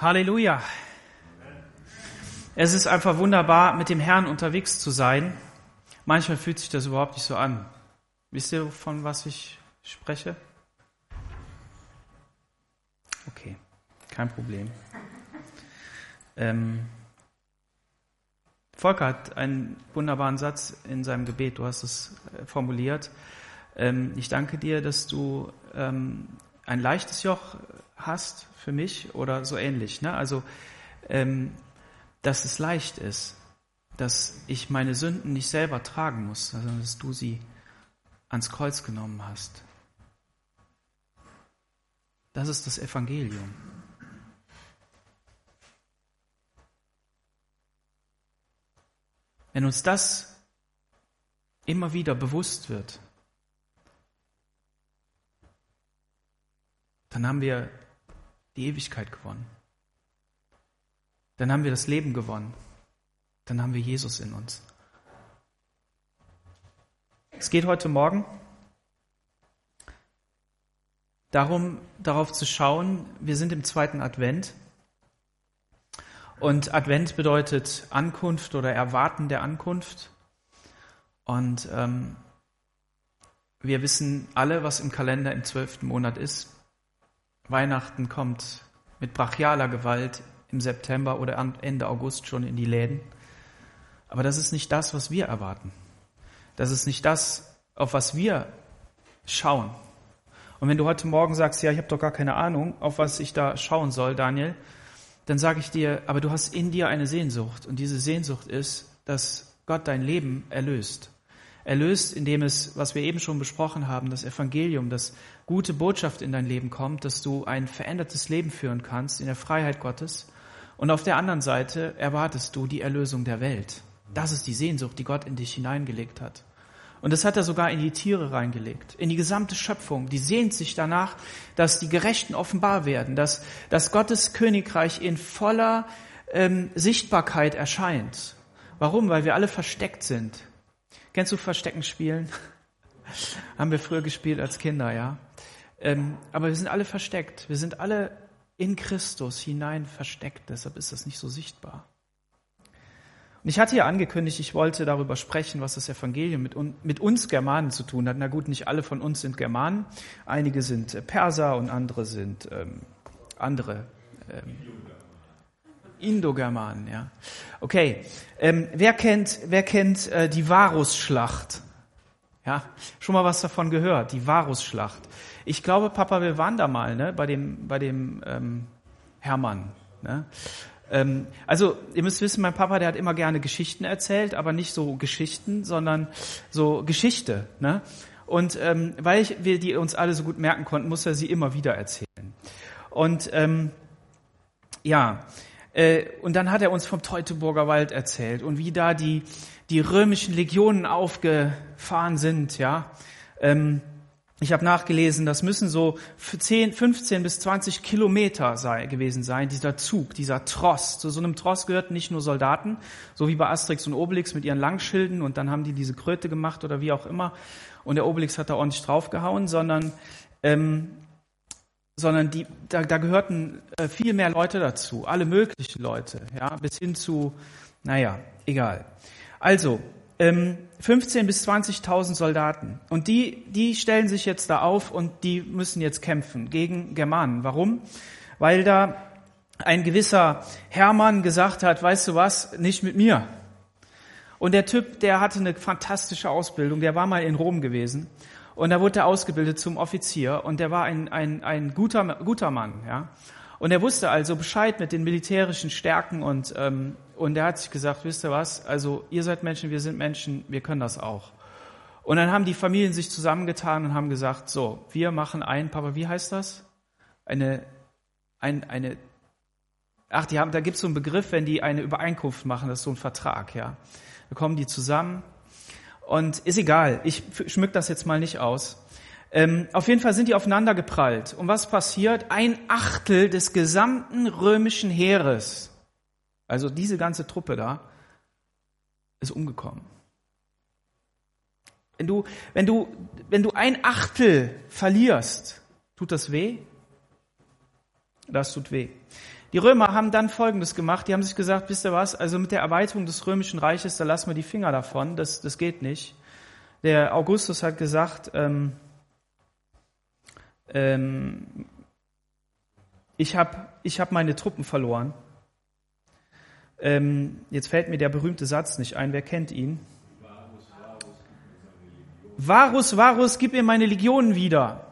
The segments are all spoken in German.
Halleluja. Es ist einfach wunderbar, mit dem Herrn unterwegs zu sein. Manchmal fühlt sich das überhaupt nicht so an. Wisst ihr, von was ich spreche? Okay, kein Problem. Ähm, Volker hat einen wunderbaren Satz in seinem Gebet, du hast es äh, formuliert. Ähm, ich danke dir, dass du ähm, ein leichtes Joch hast für mich oder so ähnlich. Ne? Also, ähm, dass es leicht ist, dass ich meine Sünden nicht selber tragen muss, sondern dass du sie ans Kreuz genommen hast. Das ist das Evangelium. Wenn uns das immer wieder bewusst wird, dann haben wir die Ewigkeit gewonnen. Dann haben wir das Leben gewonnen. Dann haben wir Jesus in uns. Es geht heute Morgen darum, darauf zu schauen, wir sind im zweiten Advent. Und Advent bedeutet Ankunft oder Erwarten der Ankunft. Und ähm, wir wissen alle, was im Kalender im zwölften Monat ist. Weihnachten kommt mit brachialer Gewalt im September oder Ende August schon in die Läden. Aber das ist nicht das, was wir erwarten. Das ist nicht das, auf was wir schauen. Und wenn du heute Morgen sagst, ja, ich habe doch gar keine Ahnung, auf was ich da schauen soll, Daniel, dann sage ich dir, aber du hast in dir eine Sehnsucht. Und diese Sehnsucht ist, dass Gott dein Leben erlöst. Erlöst, indem es, was wir eben schon besprochen haben, das Evangelium, das gute Botschaft in dein Leben kommt, dass du ein verändertes Leben führen kannst in der Freiheit Gottes. Und auf der anderen Seite erwartest du die Erlösung der Welt. Das ist die Sehnsucht, die Gott in dich hineingelegt hat. Und das hat er sogar in die Tiere reingelegt, in die gesamte Schöpfung. Die sehnt sich danach, dass die Gerechten offenbar werden, dass, dass Gottes Königreich in voller ähm, Sichtbarkeit erscheint. Warum? Weil wir alle versteckt sind. Kennst du Verstecken spielen? Haben wir früher gespielt als Kinder, ja. Ähm, aber wir sind alle versteckt. Wir sind alle in Christus hinein versteckt. Deshalb ist das nicht so sichtbar. Und ich hatte ja angekündigt, ich wollte darüber sprechen, was das Evangelium mit, mit, uns Germanen zu tun hat. Na gut, nicht alle von uns sind Germanen. Einige sind äh, Perser und andere sind ähm, andere. Ähm, Indogermanen, ja. Okay. Ähm, wer kennt, wer kennt äh, die Varusschlacht? Ja, schon mal was davon gehört, die Varusschlacht. Ich glaube, Papa, wir waren da mal, ne, bei dem, bei dem ähm, Hermann. Ne? Ähm, also, ihr müsst wissen, mein Papa, der hat immer gerne Geschichten erzählt, aber nicht so Geschichten, sondern so Geschichte. Ne? Und ähm, weil ich, wir die uns alle so gut merken konnten, muss er sie immer wieder erzählen. Und ähm, ja, äh, und dann hat er uns vom Teutoburger Wald erzählt und wie da die, die römischen Legionen aufgefahren sind, ja. Ähm, ich habe nachgelesen, das müssen so 10, 15 bis 20 Kilometer sei, gewesen sein, dieser Zug, dieser Tross. Zu so einem Tross gehörten nicht nur Soldaten, so wie bei Asterix und Obelix mit ihren Langschilden und dann haben die diese Kröte gemacht oder wie auch immer und der Obelix hat da ordentlich draufgehauen, sondern ähm, sondern die, da, da gehörten äh, viel mehr Leute dazu, alle möglichen Leute, ja, bis hin zu, naja, egal. Also, ähm, 15 bis 20.000 Soldaten. Und die, die stellen sich jetzt da auf und die müssen jetzt kämpfen gegen Germanen. Warum? Weil da ein gewisser Hermann gesagt hat, weißt du was, nicht mit mir. Und der Typ, der hatte eine fantastische Ausbildung, der war mal in Rom gewesen und da wurde er ausgebildet zum Offizier und der war ein, ein, ein guter, guter Mann. Ja? Und er wusste also Bescheid mit den militärischen Stärken und, ähm, und er hat sich gesagt, wisst ihr was, also ihr seid Menschen, wir sind Menschen, wir können das auch. Und dann haben die Familien sich zusammengetan und haben gesagt, so, wir machen ein, Papa, wie heißt das? Eine, ein, eine, ach, die haben, da gibt es so einen Begriff, wenn die eine Übereinkunft machen, das ist so ein Vertrag, ja. Da kommen die zusammen und ist egal, ich schmück das jetzt mal nicht aus. Ähm, auf jeden Fall sind die aufeinander geprallt. Und was passiert? Ein Achtel des gesamten römischen Heeres, also diese ganze Truppe da, ist umgekommen. Wenn du, wenn du, wenn du ein Achtel verlierst, tut das weh? Das tut weh. Die Römer haben dann Folgendes gemacht. Die haben sich gesagt, wisst ihr was, also mit der Erweiterung des römischen Reiches, da lassen wir die Finger davon. Das, das geht nicht. Der Augustus hat gesagt, ähm, ähm, ich habe ich hab meine Truppen verloren. Ähm, jetzt fällt mir der berühmte Satz nicht ein. Wer kennt ihn? Varus, Varus, gib mir meine Legionen wieder.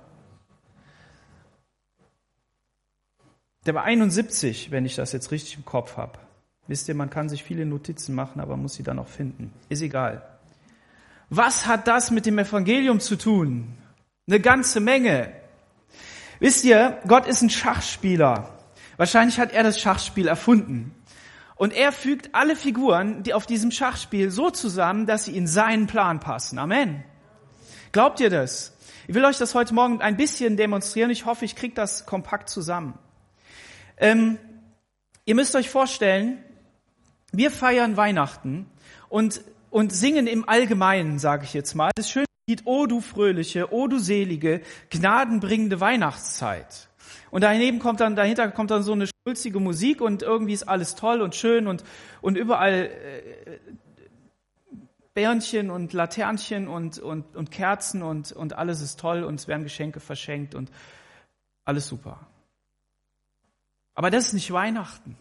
Der war 71, wenn ich das jetzt richtig im Kopf habe. Wisst ihr, man kann sich viele Notizen machen, aber muss sie dann auch finden. Ist egal. Was hat das mit dem Evangelium zu tun? Eine ganze Menge. Wisst ihr, Gott ist ein Schachspieler. Wahrscheinlich hat er das Schachspiel erfunden. Und er fügt alle Figuren, die auf diesem Schachspiel so zusammen, dass sie in seinen Plan passen. Amen. Glaubt ihr das? Ich will euch das heute Morgen ein bisschen demonstrieren. Ich hoffe, ich kriege das kompakt zusammen. Ähm, ihr müsst euch vorstellen, wir feiern Weihnachten und, und singen im Allgemeinen, sage ich jetzt mal, das schöne Lied, O du fröhliche, O du selige, gnadenbringende Weihnachtszeit. Und daneben kommt dann, dahinter kommt dann so eine schulzige Musik und irgendwie ist alles toll und schön und, und überall äh, Bärnchen und Laternchen und, und, und Kerzen und, und alles ist toll und es werden Geschenke verschenkt und alles super. Aber das ist nicht Weihnachten.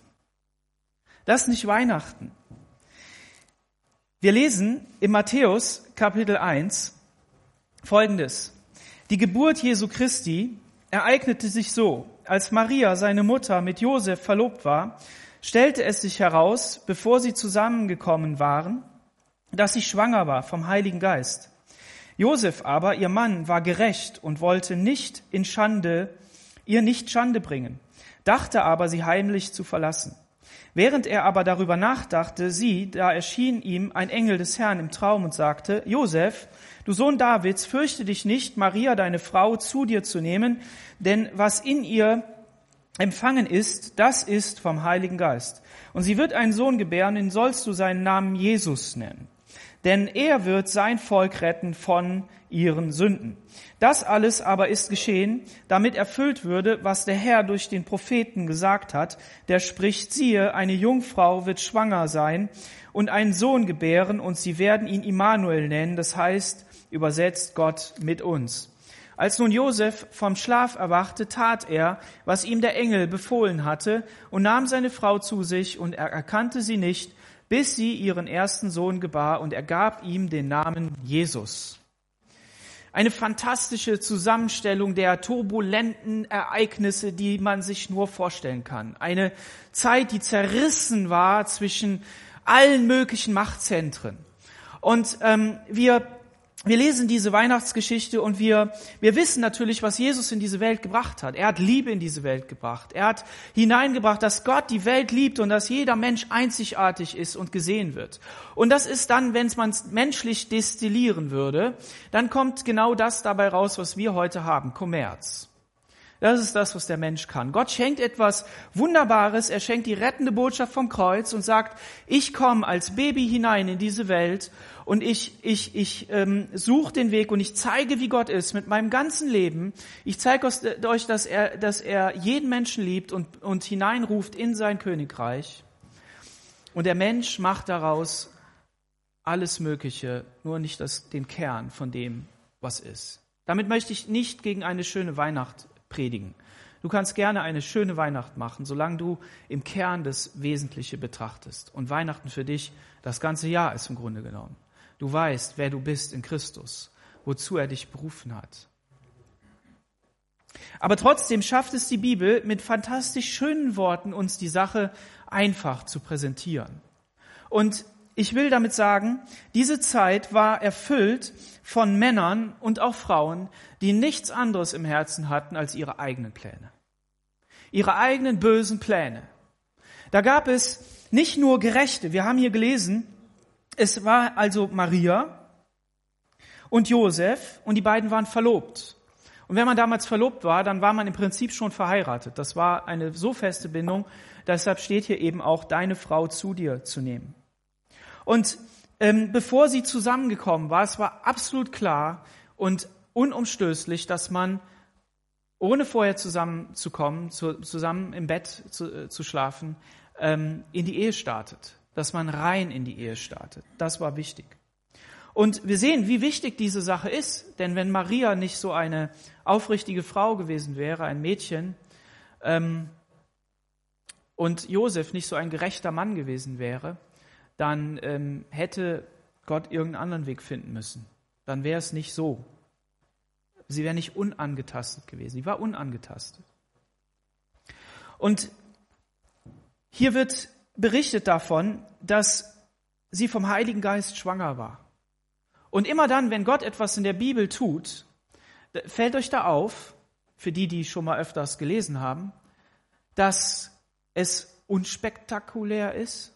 Das ist nicht Weihnachten. Wir lesen in Matthäus Kapitel 1 Folgendes. Die Geburt Jesu Christi ereignete sich so. Als Maria, seine Mutter, mit Josef verlobt war, stellte es sich heraus, bevor sie zusammengekommen waren, dass sie schwanger war vom Heiligen Geist. Josef aber, ihr Mann, war gerecht und wollte nicht in Schande, ihr nicht Schande bringen, dachte aber, sie heimlich zu verlassen. Während er aber darüber nachdachte, sieh, da erschien ihm ein Engel des Herrn im Traum und sagte, Josef, du Sohn Davids, fürchte dich nicht, Maria, deine Frau, zu dir zu nehmen, denn was in ihr empfangen ist, das ist vom Heiligen Geist. Und sie wird einen Sohn gebären, den sollst du seinen Namen Jesus nennen denn er wird sein Volk retten von ihren Sünden. Das alles aber ist geschehen, damit erfüllt würde, was der Herr durch den Propheten gesagt hat, der spricht, siehe, eine Jungfrau wird schwanger sein und einen Sohn gebären und sie werden ihn Immanuel nennen, das heißt, übersetzt Gott mit uns. Als nun Josef vom Schlaf erwachte, tat er, was ihm der Engel befohlen hatte, und nahm seine Frau zu sich, und er erkannte sie nicht, bis sie ihren ersten Sohn gebar und er gab ihm den Namen Jesus. Eine fantastische Zusammenstellung der turbulenten Ereignisse, die man sich nur vorstellen kann. Eine Zeit, die zerrissen war zwischen allen möglichen Machtzentren. Und ähm, wir wir lesen diese Weihnachtsgeschichte und wir, wir wissen natürlich, was Jesus in diese Welt gebracht hat. Er hat Liebe in diese Welt gebracht. Er hat hineingebracht, dass Gott die Welt liebt und dass jeder Mensch einzigartig ist und gesehen wird. Und das ist dann, wenn man es menschlich destillieren würde, dann kommt genau das dabei raus, was wir heute haben, Kommerz. Das ist das, was der Mensch kann. Gott schenkt etwas Wunderbares. Er schenkt die rettende Botschaft vom Kreuz und sagt, ich komme als Baby hinein in diese Welt und ich, ich, ich ähm, suche den Weg und ich zeige, wie Gott ist mit meinem ganzen Leben. Ich zeige euch, dass er, dass er jeden Menschen liebt und, und hineinruft in sein Königreich. Und der Mensch macht daraus alles Mögliche, nur nicht das, den Kern von dem, was ist. Damit möchte ich nicht gegen eine schöne Weihnacht predigen. Du kannst gerne eine schöne Weihnacht machen, solange du im Kern das Wesentliche betrachtest. Und Weihnachten für dich das ganze Jahr ist im Grunde genommen. Du weißt, wer du bist in Christus, wozu er dich berufen hat. Aber trotzdem schafft es die Bibel mit fantastisch schönen Worten, uns die Sache einfach zu präsentieren. Und ich will damit sagen, diese Zeit war erfüllt von Männern und auch Frauen, die nichts anderes im Herzen hatten als ihre eigenen Pläne. Ihre eigenen bösen Pläne. Da gab es nicht nur Gerechte. Wir haben hier gelesen, es war also Maria und Josef und die beiden waren verlobt. Und wenn man damals verlobt war, dann war man im Prinzip schon verheiratet. Das war eine so feste Bindung. Deshalb steht hier eben auch, deine Frau zu dir zu nehmen. Und ähm, bevor sie zusammengekommen war, es war absolut klar und unumstößlich, dass man ohne vorher zusammenzukommen, zu, zusammen im Bett zu, äh, zu schlafen, ähm, in die Ehe startet. Dass man rein in die Ehe startet. Das war wichtig. Und wir sehen, wie wichtig diese Sache ist. Denn wenn Maria nicht so eine aufrichtige Frau gewesen wäre, ein Mädchen, ähm, und Josef nicht so ein gerechter Mann gewesen wäre, dann ähm, hätte Gott irgendeinen anderen Weg finden müssen. Dann wäre es nicht so. Sie wäre nicht unangetastet gewesen. Sie war unangetastet. Und hier wird berichtet davon, dass sie vom Heiligen Geist schwanger war. Und immer dann, wenn Gott etwas in der Bibel tut, fällt euch da auf, für die, die schon mal öfters gelesen haben, dass es unspektakulär ist,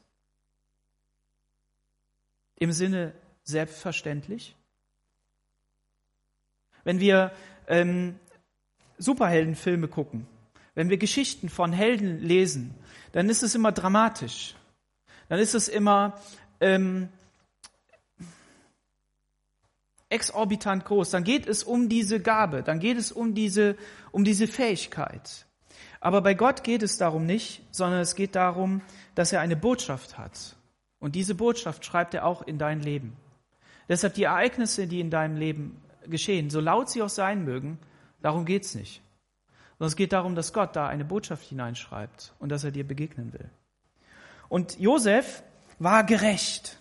im Sinne selbstverständlich. Wenn wir ähm, Superheldenfilme gucken, wenn wir Geschichten von Helden lesen, dann ist es immer dramatisch. Dann ist es immer ähm, exorbitant groß. Dann geht es um diese Gabe, dann geht es um diese, um diese Fähigkeit. Aber bei Gott geht es darum nicht, sondern es geht darum, dass er eine Botschaft hat. Und diese Botschaft schreibt er auch in dein Leben. Deshalb die Ereignisse, die in deinem Leben geschehen, so laut sie auch sein mögen, darum geht's nicht. Sondern es geht darum, dass Gott da eine Botschaft hineinschreibt und dass er dir begegnen will. Und Josef war gerecht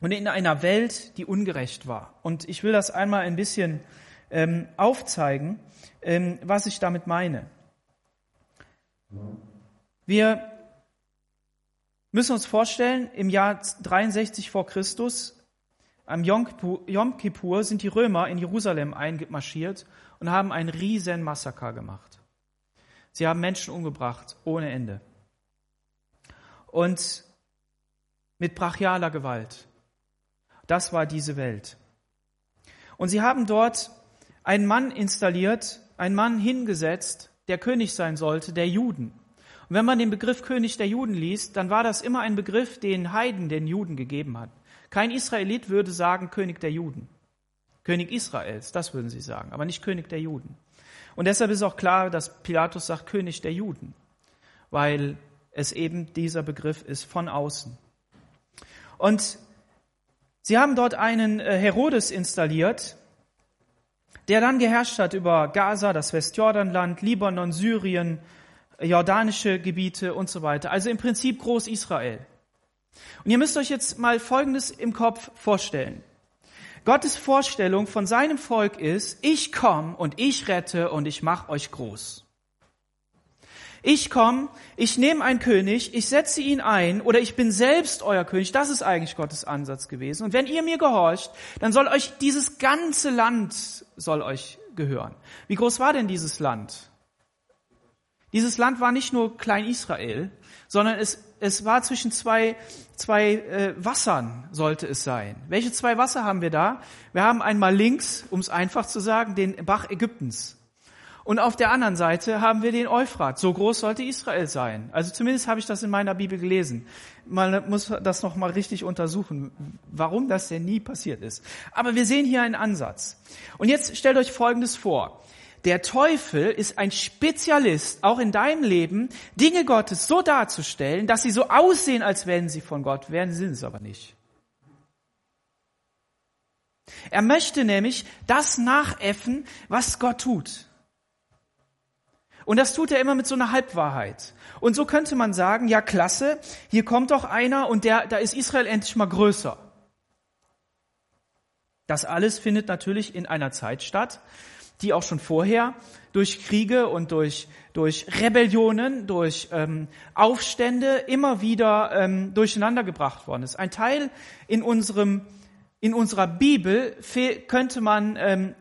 und in einer Welt, die ungerecht war. Und ich will das einmal ein bisschen ähm, aufzeigen, ähm, was ich damit meine. Wir müssen uns vorstellen, im Jahr 63 vor Christus, am Yom Kippur, sind die Römer in Jerusalem eingemarschiert und haben einen riesen Massaker gemacht. Sie haben Menschen umgebracht, ohne Ende. Und mit brachialer Gewalt. Das war diese Welt. Und sie haben dort einen Mann installiert, einen Mann hingesetzt, der König sein sollte, der Juden. Und wenn man den Begriff König der Juden liest, dann war das immer ein Begriff, den Heiden den Juden gegeben hat. Kein Israelit würde sagen König der Juden. König Israels, das würden sie sagen, aber nicht König der Juden. Und deshalb ist auch klar, dass Pilatus sagt König der Juden, weil es eben dieser Begriff ist von außen. Und sie haben dort einen äh, Herodes installiert, der dann geherrscht hat über Gaza, das Westjordanland, Libanon, Syrien, jordanische Gebiete und so weiter. Also im Prinzip Groß-Israel. Und ihr müsst euch jetzt mal Folgendes im Kopf vorstellen. Gottes Vorstellung von seinem Volk ist, ich komme und ich rette und ich mache euch groß. Ich komme, ich nehme einen König, ich setze ihn ein oder ich bin selbst euer König. Das ist eigentlich Gottes Ansatz gewesen. Und wenn ihr mir gehorcht, dann soll euch dieses ganze Land soll euch gehören. Wie groß war denn dieses Land? Dieses Land war nicht nur Klein Israel, sondern es, es war zwischen zwei, zwei äh, Wassern, sollte es sein. Welche zwei Wasser haben wir da? Wir haben einmal links, um es einfach zu sagen, den Bach Ägyptens. Und auf der anderen Seite haben wir den Euphrat. So groß sollte Israel sein. Also zumindest habe ich das in meiner Bibel gelesen. Man muss das noch mal richtig untersuchen, warum das denn nie passiert ist. Aber wir sehen hier einen Ansatz. Und jetzt stellt euch Folgendes vor. Der Teufel ist ein Spezialist, auch in deinem Leben, Dinge Gottes so darzustellen, dass sie so aussehen, als wenn sie von Gott wären, sind es aber nicht. Er möchte nämlich das nachäffen, was Gott tut. Und das tut er immer mit so einer Halbwahrheit. Und so könnte man sagen, ja klasse, hier kommt doch einer und der, da ist Israel endlich mal größer. Das alles findet natürlich in einer Zeit statt, die auch schon vorher durch Kriege und durch, durch Rebellionen, durch ähm, Aufstände immer wieder ähm, durcheinander gebracht worden ist. Ein Teil in unserem in unserer Bibel könnte man ähm,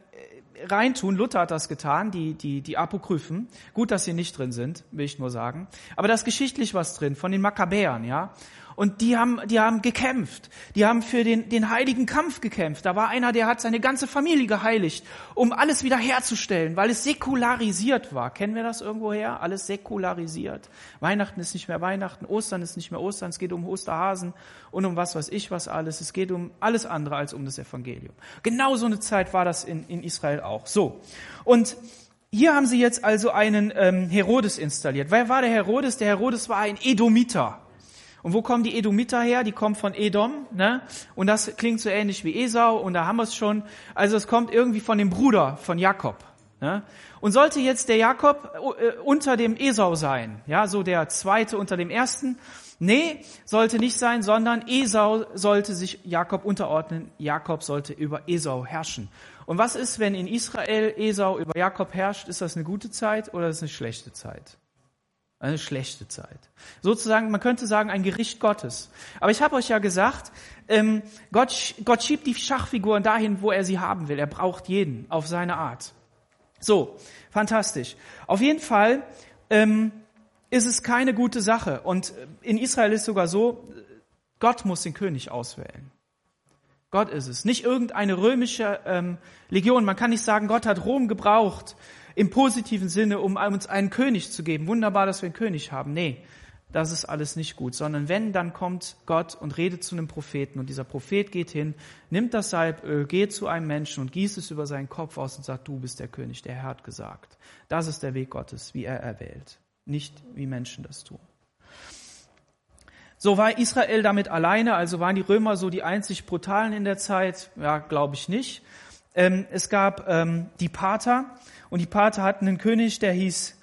reintun. Luther hat das getan, die, die, die Apokryphen. Gut, dass sie nicht drin sind, will ich nur sagen. Aber da ist geschichtlich was drin, von den Makkabäern, ja. Und die haben, die haben gekämpft. Die haben für den, den heiligen Kampf gekämpft. Da war einer, der hat seine ganze Familie geheiligt, um alles wieder herzustellen, weil es säkularisiert war. Kennen wir das irgendwoher? Alles säkularisiert. Weihnachten ist nicht mehr Weihnachten, Ostern ist nicht mehr Ostern. Es geht um Osterhasen und um was weiß ich was alles. Es geht um alles andere als um das Evangelium. Genau so eine Zeit war das in, in Israel auch. So. Und hier haben sie jetzt also einen ähm, Herodes installiert. Wer war der Herodes? Der Herodes war ein Edomiter. Und wo kommen die Edomiter her? Die kommen von Edom, ne? Und das klingt so ähnlich wie Esau, und da haben wir es schon. Also es kommt irgendwie von dem Bruder von Jakob. Ne? Und sollte jetzt der Jakob äh, unter dem Esau sein, ja, so der zweite unter dem ersten, Nee, sollte nicht sein, sondern Esau sollte sich Jakob unterordnen. Jakob sollte über Esau herrschen. Und was ist, wenn in Israel Esau über Jakob herrscht? Ist das eine gute Zeit oder ist das eine schlechte Zeit? Eine schlechte Zeit. Sozusagen, man könnte sagen, ein Gericht Gottes. Aber ich habe euch ja gesagt, ähm, Gott, Gott schiebt die Schachfiguren dahin, wo er sie haben will. Er braucht jeden auf seine Art. So, fantastisch. Auf jeden Fall ähm, ist es keine gute Sache. Und in Israel ist sogar so, Gott muss den König auswählen. Gott ist es, nicht irgendeine römische ähm, Legion. Man kann nicht sagen, Gott hat Rom gebraucht im positiven Sinne, um uns einen König zu geben. Wunderbar, dass wir einen König haben. Nee, das ist alles nicht gut, sondern wenn, dann kommt Gott und redet zu einem Propheten und dieser Prophet geht hin, nimmt das Salböl, geht zu einem Menschen und gießt es über seinen Kopf aus und sagt, du bist der König, der Herr hat gesagt. Das ist der Weg Gottes, wie er erwählt nicht wie Menschen das tun. So war Israel damit alleine, also waren die Römer so die einzig brutalen in der Zeit? Ja, glaube ich nicht. Ähm, es gab ähm, die Pater und die Pater hatten einen König, der hieß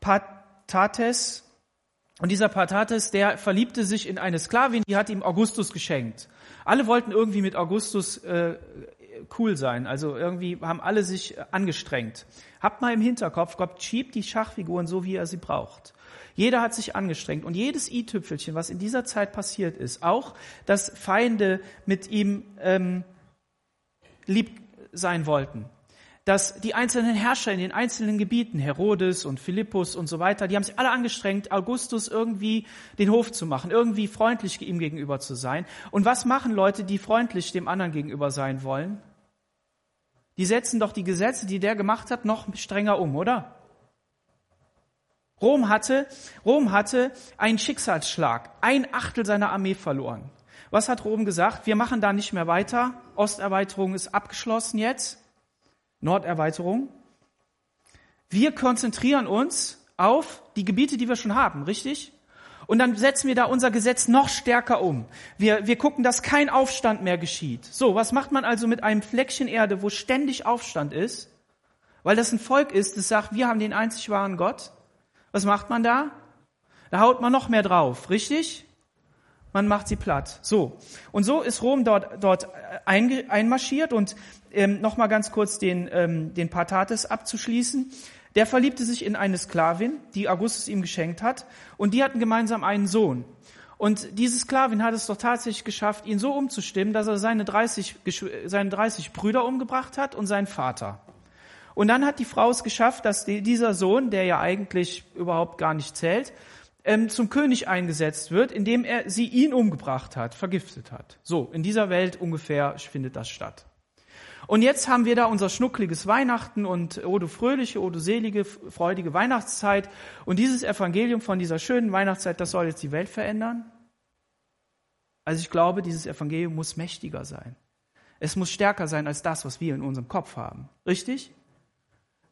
Patates. Und dieser Patates, der verliebte sich in eine Sklavin, die hat ihm Augustus geschenkt. Alle wollten irgendwie mit Augustus äh, cool sein. Also irgendwie haben alle sich angestrengt. Habt mal im Hinterkopf, Gott schiebt die Schachfiguren so, wie er sie braucht. Jeder hat sich angestrengt und jedes i-Tüpfelchen, was in dieser Zeit passiert ist, auch, dass Feinde mit ihm ähm, lieb sein wollten, dass die einzelnen Herrscher in den einzelnen Gebieten, Herodes und Philippus und so weiter, die haben sich alle angestrengt, Augustus irgendwie den Hof zu machen, irgendwie freundlich ihm gegenüber zu sein. Und was machen Leute, die freundlich dem anderen gegenüber sein wollen? die setzen doch die Gesetze, die der gemacht hat, noch strenger um, oder? Rom hatte, Rom hatte einen Schicksalsschlag, ein Achtel seiner Armee verloren. Was hat Rom gesagt? Wir machen da nicht mehr weiter. Osterweiterung ist abgeschlossen jetzt. Norderweiterung. Wir konzentrieren uns auf die Gebiete, die wir schon haben, richtig? Und dann setzen wir da unser Gesetz noch stärker um. Wir, wir gucken, dass kein Aufstand mehr geschieht. So, was macht man also mit einem Fleckchen Erde, wo ständig Aufstand ist? Weil das ein Volk ist, das sagt, wir haben den einzig wahren Gott. Was macht man da? Da haut man noch mehr drauf, richtig? Man macht sie platt. So. Und so ist Rom dort, dort einmarschiert und ähm, nochmal ganz kurz den, ähm, den Patates abzuschließen. Der verliebte sich in eine Sklavin, die Augustus ihm geschenkt hat, und die hatten gemeinsam einen Sohn. Und diese Sklavin hat es doch tatsächlich geschafft, ihn so umzustimmen, dass er seine 30, seine 30 Brüder umgebracht hat und seinen Vater. Und dann hat die Frau es geschafft, dass dieser Sohn, der ja eigentlich überhaupt gar nicht zählt, ähm, zum König eingesetzt wird, indem er sie ihn umgebracht hat, vergiftet hat. So, in dieser Welt ungefähr findet das statt. Und jetzt haben wir da unser schnuckliges Weihnachten und oh du fröhliche, oh du selige, freudige Weihnachtszeit. Und dieses Evangelium von dieser schönen Weihnachtszeit, das soll jetzt die Welt verändern? Also ich glaube, dieses Evangelium muss mächtiger sein. Es muss stärker sein als das, was wir in unserem Kopf haben. Richtig?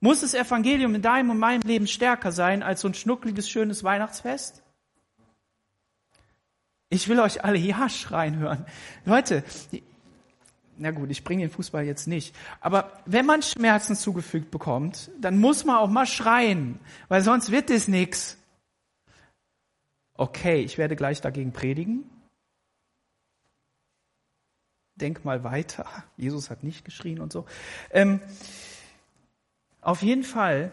Muss das Evangelium in deinem und meinem Leben stärker sein als so ein schnuckliges, schönes Weihnachtsfest? Ich will euch alle Ja schreien hören. Leute, na gut, ich bringe den Fußball jetzt nicht. Aber wenn man Schmerzen zugefügt bekommt, dann muss man auch mal schreien, weil sonst wird es nichts. Okay, ich werde gleich dagegen predigen. Denk mal weiter. Jesus hat nicht geschrien und so. Ähm, auf jeden Fall,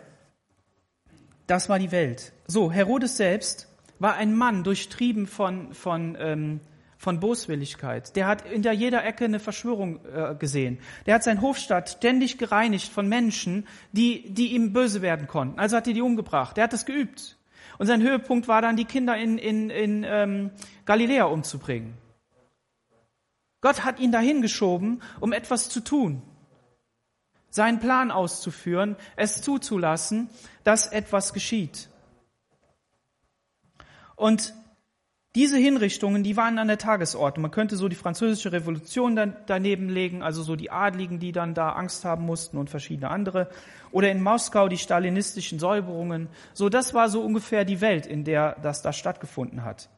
das war die Welt. So, Herodes selbst war ein Mann durchtrieben von, von ähm, von Boswilligkeit. Der hat in der jeder Ecke eine Verschwörung äh, gesehen. Der hat sein Hofstadt ständig gereinigt von Menschen, die, die ihm böse werden konnten. Also hat er die umgebracht. Der hat das geübt. Und sein Höhepunkt war dann, die Kinder in, in, in ähm, Galiläa umzubringen. Gott hat ihn dahin geschoben, um etwas zu tun, seinen Plan auszuführen, es zuzulassen, dass etwas geschieht. Und Diese Hinrichtungen, die waren an der Tagesordnung. Man könnte so die französische Revolution dann daneben legen, also so die Adligen, die dann da Angst haben mussten und verschiedene andere. Oder in Moskau die stalinistischen Säuberungen. So, das war so ungefähr die Welt, in der das da stattgefunden hat.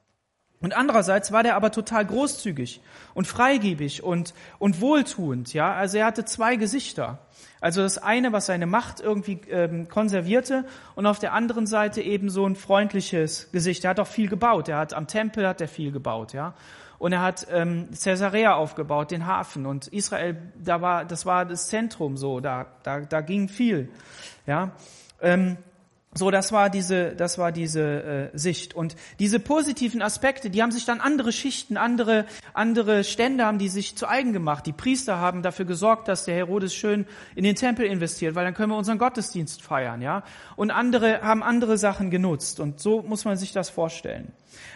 Und andererseits war der aber total großzügig und freigebig und, und wohltuend, ja. Also er hatte zwei Gesichter. Also das eine, was seine Macht irgendwie ähm, konservierte und auf der anderen Seite eben so ein freundliches Gesicht. Er hat auch viel gebaut. Er hat am Tempel hat er viel gebaut, ja. Und er hat ähm, Caesarea aufgebaut, den Hafen. Und Israel, da war, das war das Zentrum so, da, da, da ging viel, ja. Ähm, so, das war diese, das war diese äh, Sicht. Und diese positiven Aspekte, die haben sich dann andere Schichten, andere, andere Stände haben die sich zu eigen gemacht. Die Priester haben dafür gesorgt, dass der Herodes schön in den Tempel investiert, weil dann können wir unseren Gottesdienst feiern, ja. Und andere haben andere Sachen genutzt. Und so muss man sich das vorstellen.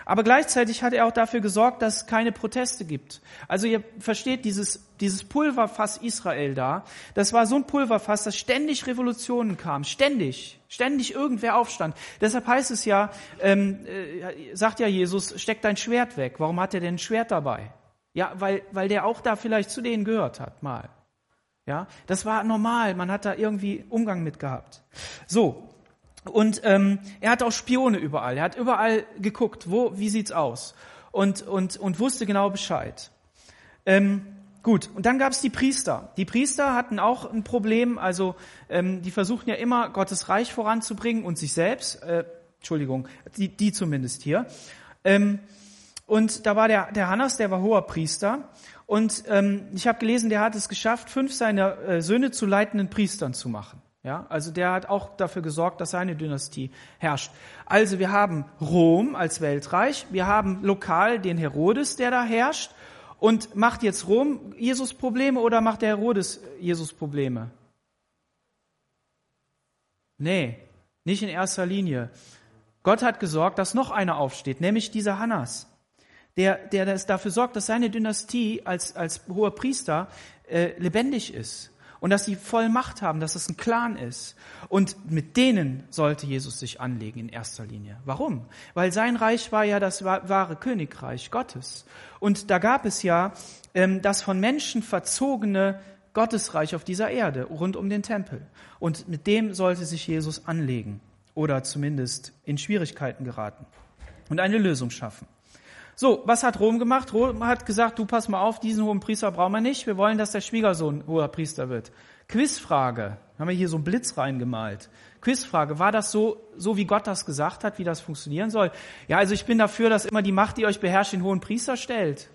Aber gleichzeitig hat er auch dafür gesorgt, dass es keine Proteste gibt. Also ihr versteht dieses, dieses Pulverfass Israel da. Das war so ein Pulverfass, dass ständig Revolutionen kamen. Ständig. Ständig irgendwer aufstand. Deshalb heißt es ja, ähm, äh, sagt ja Jesus, steck dein Schwert weg. Warum hat er denn ein Schwert dabei? Ja, weil, weil der auch da vielleicht zu denen gehört hat, mal. Ja, das war normal. Man hat da irgendwie Umgang mit gehabt. So. Und ähm, er hat auch Spione überall. Er hat überall geguckt, wo, wie sieht's aus, und und und wusste genau Bescheid. Ähm, gut. Und dann gab's die Priester. Die Priester hatten auch ein Problem. Also ähm, die versuchten ja immer Gottes Reich voranzubringen und sich selbst. Äh, Entschuldigung, die, die zumindest hier. Ähm, und da war der, der Hannas, der war hoher Priester. Und ähm, ich habe gelesen, der hat es geschafft, fünf seiner äh, Söhne zu leitenden Priestern zu machen. Ja, also der hat auch dafür gesorgt, dass seine Dynastie herrscht. Also wir haben Rom als Weltreich, wir haben lokal den Herodes, der da herrscht. Und macht jetzt Rom Jesus Probleme oder macht der Herodes Jesus Probleme? Nee, nicht in erster Linie. Gott hat gesorgt, dass noch einer aufsteht, nämlich dieser Hannas, der, der dafür sorgt, dass seine Dynastie als, als hoher Priester äh, lebendig ist und dass sie voll Macht haben, dass es ein Clan ist. Und mit denen sollte Jesus sich anlegen in erster Linie. Warum? Weil sein Reich war ja das wahre Königreich Gottes. Und da gab es ja ähm, das von Menschen verzogene Gottesreich auf dieser Erde rund um den Tempel. Und mit dem sollte sich Jesus anlegen oder zumindest in Schwierigkeiten geraten und eine Lösung schaffen. So, was hat Rom gemacht? Rom hat gesagt, du pass mal auf, diesen hohen Priester brauchen wir nicht. Wir wollen, dass der Schwiegersohn hoher Priester wird. Quizfrage. Haben wir hier so einen Blitz reingemalt. Quizfrage. War das so, so wie Gott das gesagt hat, wie das funktionieren soll? Ja, also ich bin dafür, dass immer die Macht, die euch beherrscht, den hohen Priester stellt.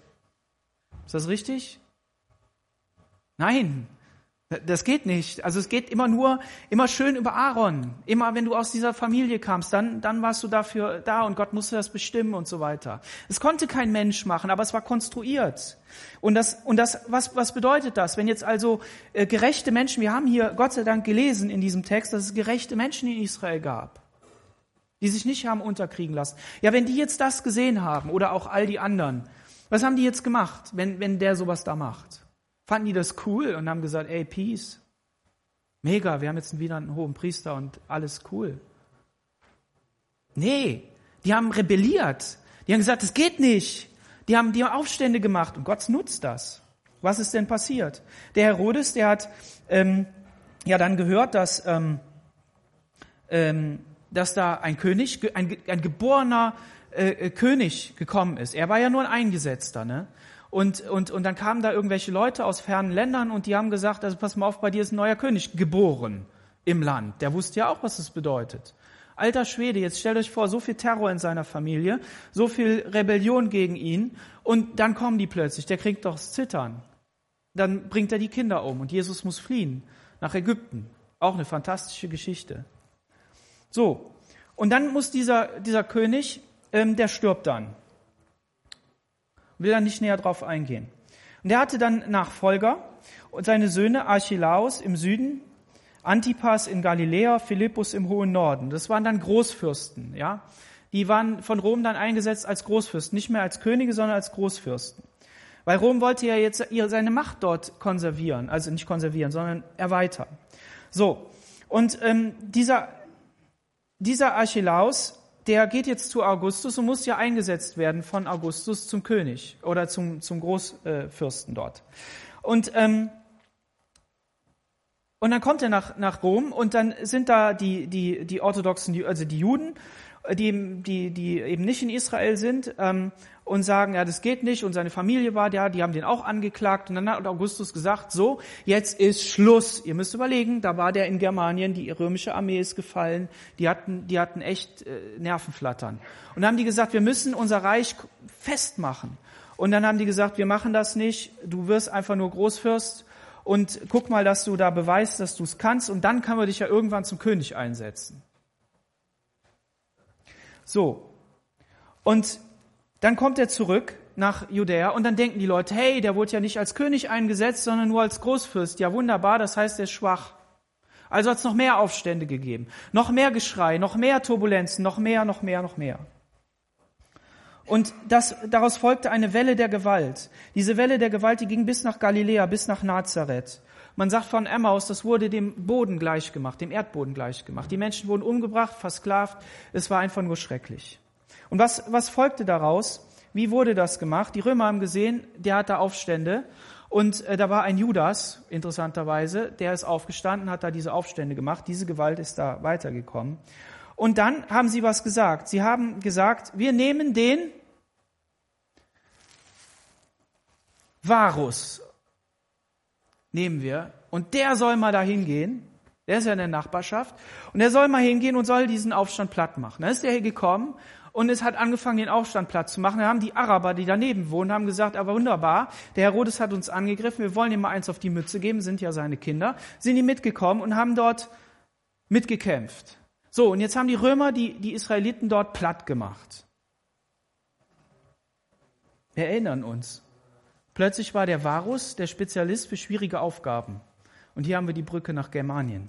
Ist das richtig? Nein. Das geht nicht. Also es geht immer nur, immer schön über Aaron. Immer wenn du aus dieser Familie kamst, dann, dann warst du dafür da und Gott musste das bestimmen und so weiter. Es konnte kein Mensch machen, aber es war konstruiert. Und das, und das, was, was bedeutet das? Wenn jetzt also äh, gerechte Menschen, wir haben hier Gott sei Dank gelesen in diesem Text, dass es gerechte Menschen in Israel gab, die sich nicht haben unterkriegen lassen. Ja, wenn die jetzt das gesehen haben oder auch all die anderen, was haben die jetzt gemacht, wenn, wenn der sowas da macht? Fanden die das cool und haben gesagt, ey, Peace. Mega, wir haben jetzt wieder einen hohen Priester und alles cool. Nee, die haben rebelliert. Die haben gesagt, das geht nicht. Die haben, die haben Aufstände gemacht und Gott nutzt das. Was ist denn passiert? Der Herodes, der hat ähm, ja dann gehört, dass, ähm, ähm, dass da ein König, ein, ein geborener äh, äh König gekommen ist. Er war ja nur ein Eingesetzter, ne? Und, und, und dann kamen da irgendwelche Leute aus fernen Ländern und die haben gesagt, also pass mal auf, bei dir ist ein neuer König geboren im Land. Der wusste ja auch, was das bedeutet. Alter Schwede, jetzt stellt euch vor, so viel Terror in seiner Familie, so viel Rebellion gegen ihn und dann kommen die plötzlich, der kriegt doch das Zittern. Dann bringt er die Kinder um und Jesus muss fliehen nach Ägypten. Auch eine fantastische Geschichte. So, und dann muss dieser, dieser König, ähm, der stirbt dann will da nicht näher drauf eingehen. Und er hatte dann Nachfolger und seine Söhne Archelaus im Süden, Antipas in Galiläa, Philippus im hohen Norden. Das waren dann Großfürsten, ja. Die waren von Rom dann eingesetzt als Großfürsten, nicht mehr als Könige, sondern als Großfürsten. Weil Rom wollte ja jetzt seine Macht dort konservieren, also nicht konservieren, sondern erweitern. So, und ähm, dieser, dieser Archelaus, der geht jetzt zu Augustus und muss ja eingesetzt werden von Augustus zum König oder zum, zum Großfürsten dort. Und, ähm, und dann kommt er nach, nach Rom und dann sind da die, die, die orthodoxen, also die Juden, die, die, die eben nicht in Israel sind ähm, und sagen, ja, das geht nicht und seine Familie war da, die haben den auch angeklagt und dann hat Augustus gesagt, so, jetzt ist Schluss. Ihr müsst überlegen, da war der in Germanien, die römische Armee ist gefallen, die hatten, die hatten echt äh, Nervenflattern. Und dann haben die gesagt, wir müssen unser Reich festmachen. Und dann haben die gesagt, wir machen das nicht, du wirst einfach nur Großfürst und guck mal, dass du da beweist, dass du es kannst und dann kann man dich ja irgendwann zum König einsetzen. So. Und dann kommt er zurück nach Judäa und dann denken die Leute, hey, der wurde ja nicht als König eingesetzt, sondern nur als Großfürst. Ja, wunderbar, das heißt, er ist schwach. Also hat es noch mehr Aufstände gegeben, noch mehr Geschrei, noch mehr Turbulenzen, noch mehr, noch mehr, noch mehr. Und das, daraus folgte eine Welle der Gewalt. Diese Welle der Gewalt, die ging bis nach Galiläa, bis nach Nazareth. Man sagt von Emmaus, das wurde dem Boden gleichgemacht, dem Erdboden gleichgemacht. Die Menschen wurden umgebracht, versklavt. Es war einfach nur schrecklich. Und was, was folgte daraus? Wie wurde das gemacht? Die Römer haben gesehen, der hatte Aufstände. Und äh, da war ein Judas, interessanterweise, der ist aufgestanden, hat da diese Aufstände gemacht. Diese Gewalt ist da weitergekommen. Und dann haben sie was gesagt. Sie haben gesagt, wir nehmen den Varus nehmen wir und der soll mal da hingehen. Der ist ja in der Nachbarschaft. Und der soll mal hingehen und soll diesen Aufstand platt machen. Dann ist der hier gekommen und es hat angefangen, den Aufstand platt zu machen. Da haben die Araber, die daneben wohnen, haben gesagt, aber wunderbar, der Herodes hat uns angegriffen, wir wollen ihm mal eins auf die Mütze geben, sind ja seine Kinder. Sind die mitgekommen und haben dort mitgekämpft. So, und jetzt haben die Römer die, die Israeliten dort platt gemacht. Wir erinnern uns. Plötzlich war der Varus der Spezialist für schwierige Aufgaben. Und hier haben wir die Brücke nach Germanien.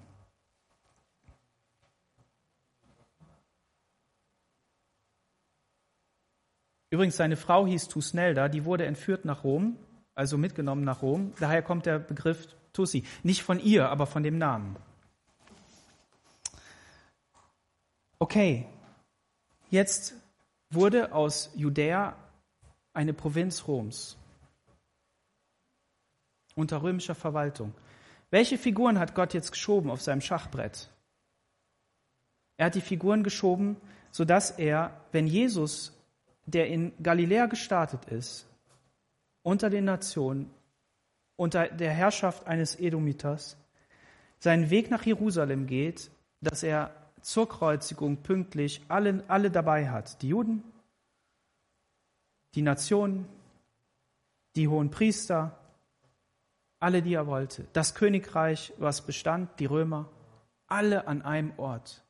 Übrigens, seine Frau hieß Tusnelda, die wurde entführt nach Rom, also mitgenommen nach Rom. Daher kommt der Begriff Tussi. Nicht von ihr, aber von dem Namen. Okay, jetzt wurde aus Judäa eine Provinz Roms unter römischer Verwaltung. Welche Figuren hat Gott jetzt geschoben auf seinem Schachbrett? Er hat die Figuren geschoben, sodass er, wenn Jesus, der in Galiläa gestartet ist, unter den Nationen, unter der Herrschaft eines Edomiters, seinen Weg nach Jerusalem geht, dass er zur Kreuzigung pünktlich alle, alle dabei hat. Die Juden, die Nationen, die hohen Priester, alle, die er wollte. Das Königreich, was bestand, die Römer, alle an einem Ort.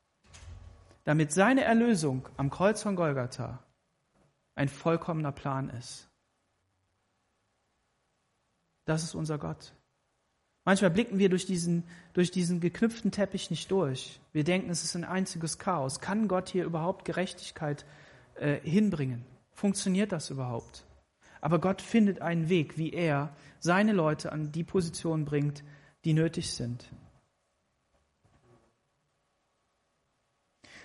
Damit seine Erlösung am Kreuz von Golgatha ein vollkommener Plan ist. Das ist unser Gott. Manchmal blicken wir durch diesen, durch diesen geknüpften Teppich nicht durch. Wir denken, es ist ein einziges Chaos. Kann Gott hier überhaupt Gerechtigkeit äh, hinbringen? Funktioniert das überhaupt? Aber Gott findet einen Weg, wie er seine Leute an die Position bringt, die nötig sind.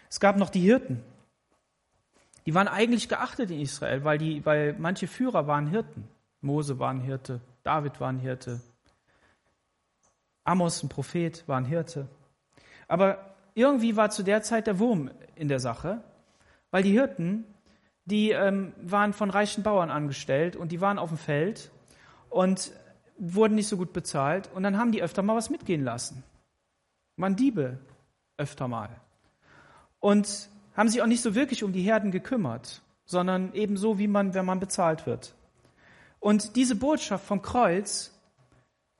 Es gab noch die Hirten. Die waren eigentlich geachtet in Israel, weil, die, weil manche Führer waren Hirten. Mose war ein Hirte, David war ein Hirte, Amos, ein Prophet, war ein Hirte. Aber irgendwie war zu der Zeit der Wurm in der Sache, weil die Hirten die ähm, waren von reichen Bauern angestellt und die waren auf dem Feld und wurden nicht so gut bezahlt und dann haben die öfter mal was mitgehen lassen. Man Diebe öfter mal. Und haben sich auch nicht so wirklich um die Herden gekümmert, sondern ebenso wie man, wenn man bezahlt wird. Und diese Botschaft vom Kreuz,